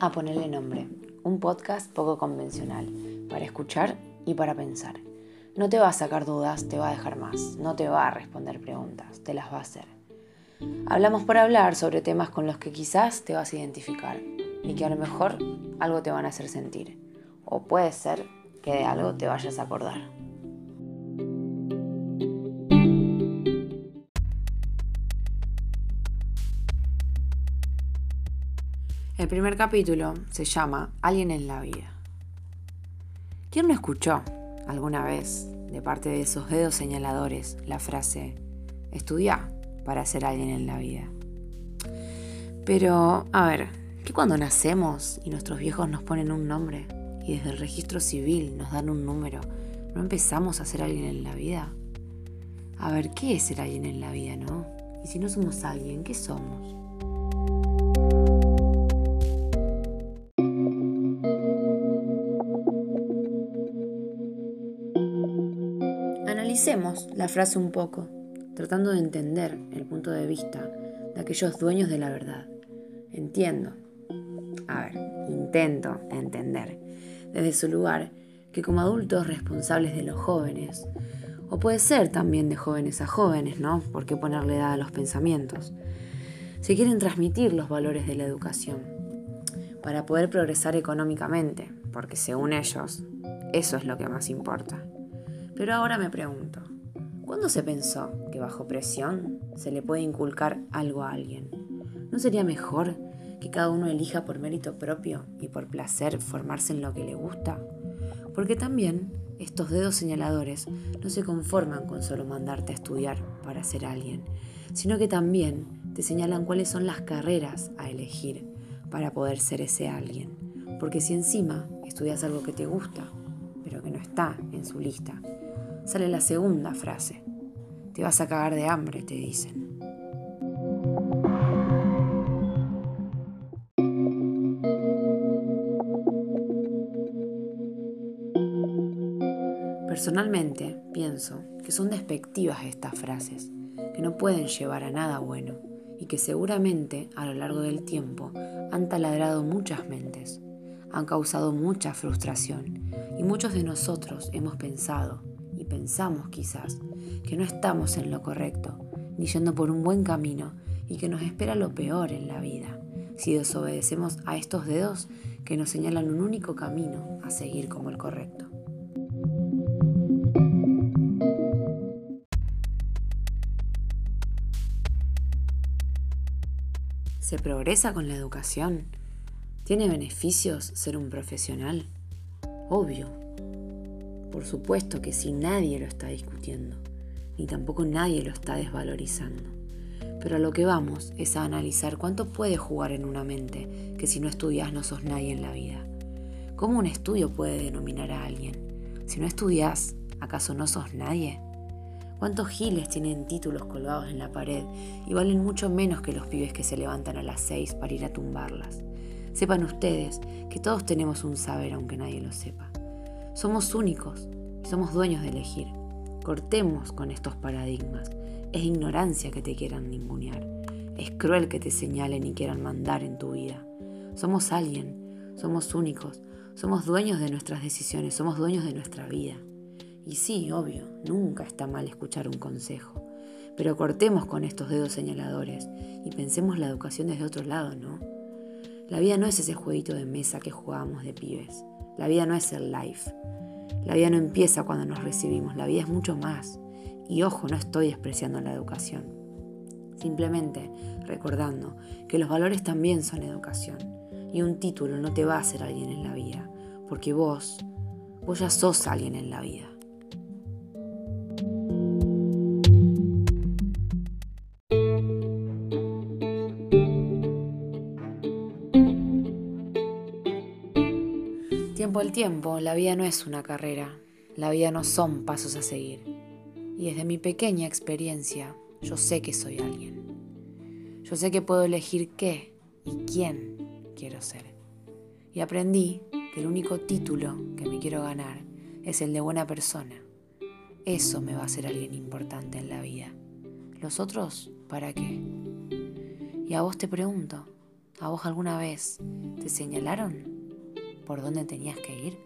A Ponerle Nombre, un podcast poco convencional, para escuchar y para pensar. No te va a sacar dudas, te va a dejar más, no te va a responder preguntas, te las va a hacer. Hablamos por hablar sobre temas con los que quizás te vas a identificar y que a lo mejor algo te van a hacer sentir. O puede ser que de algo te vayas a acordar. El primer capítulo se llama Alguien en la vida. ¿Quién no escuchó alguna vez de parte de esos dedos señaladores la frase estudia para ser alguien en la vida? Pero, a ver, ¿qué cuando nacemos y nuestros viejos nos ponen un nombre y desde el registro civil nos dan un número, no empezamos a ser alguien en la vida? A ver, ¿qué es ser alguien en la vida, no? Y si no somos alguien, ¿qué somos? Analicemos la frase un poco, tratando de entender el punto de vista de aquellos dueños de la verdad. Entiendo, a ver, intento entender desde su lugar que como adultos responsables de los jóvenes, o puede ser también de jóvenes a jóvenes, ¿no? ¿Por qué ponerle edad a los pensamientos? Se quieren transmitir los valores de la educación para poder progresar económicamente, porque según ellos, eso es lo que más importa. Pero ahora me pregunto, ¿cuándo se pensó que bajo presión se le puede inculcar algo a alguien? ¿No sería mejor que cada uno elija por mérito propio y por placer formarse en lo que le gusta? Porque también estos dedos señaladores no se conforman con solo mandarte a estudiar para ser alguien, sino que también te señalan cuáles son las carreras a elegir para poder ser ese alguien. Porque si encima estudias algo que te gusta, pero que no está en su lista, sale la segunda frase. Te vas a cagar de hambre, te dicen. Personalmente pienso que son despectivas estas frases, que no pueden llevar a nada bueno y que seguramente a lo largo del tiempo han taladrado muchas mentes, han causado mucha frustración y muchos de nosotros hemos pensado pensamos quizás que no estamos en lo correcto, ni yendo por un buen camino y que nos espera lo peor en la vida, si desobedecemos a estos dedos que nos señalan un único camino a seguir como el correcto. ¿Se progresa con la educación? ¿Tiene beneficios ser un profesional? Obvio, por supuesto que sí, nadie lo está discutiendo, ni tampoco nadie lo está desvalorizando. Pero a lo que vamos es a analizar cuánto puede jugar en una mente que si no estudias no sos nadie en la vida. ¿Cómo un estudio puede denominar a alguien? Si no estudias, ¿acaso no sos nadie? ¿Cuántos giles tienen títulos colgados en la pared y valen mucho menos que los pibes que se levantan a las seis para ir a tumbarlas? Sepan ustedes que todos tenemos un saber aunque nadie lo sepa. Somos únicos y somos dueños de elegir. Cortemos con estos paradigmas. Es ignorancia que te quieran ningunear. Es cruel que te señalen y quieran mandar en tu vida. Somos alguien, somos únicos, somos dueños de nuestras decisiones, somos dueños de nuestra vida. Y sí, obvio, nunca está mal escuchar un consejo. Pero cortemos con estos dedos señaladores y pensemos la educación desde otro lado, ¿no? La vida no es ese jueguito de mesa que jugábamos de pibes. La vida no es el life. La vida no empieza cuando nos recibimos, la vida es mucho más. Y ojo, no estoy despreciando la educación. Simplemente recordando que los valores también son educación. Y un título no te va a hacer alguien en la vida, porque vos, vos ya sos alguien en la vida. Tiempo al tiempo, la vida no es una carrera, la vida no son pasos a seguir. Y desde mi pequeña experiencia, yo sé que soy alguien. Yo sé que puedo elegir qué y quién quiero ser. Y aprendí que el único título que me quiero ganar es el de buena persona. Eso me va a hacer alguien importante en la vida. ¿Los otros para qué? Y a vos te pregunto, ¿A vos alguna vez te señalaron por dónde tenías que ir?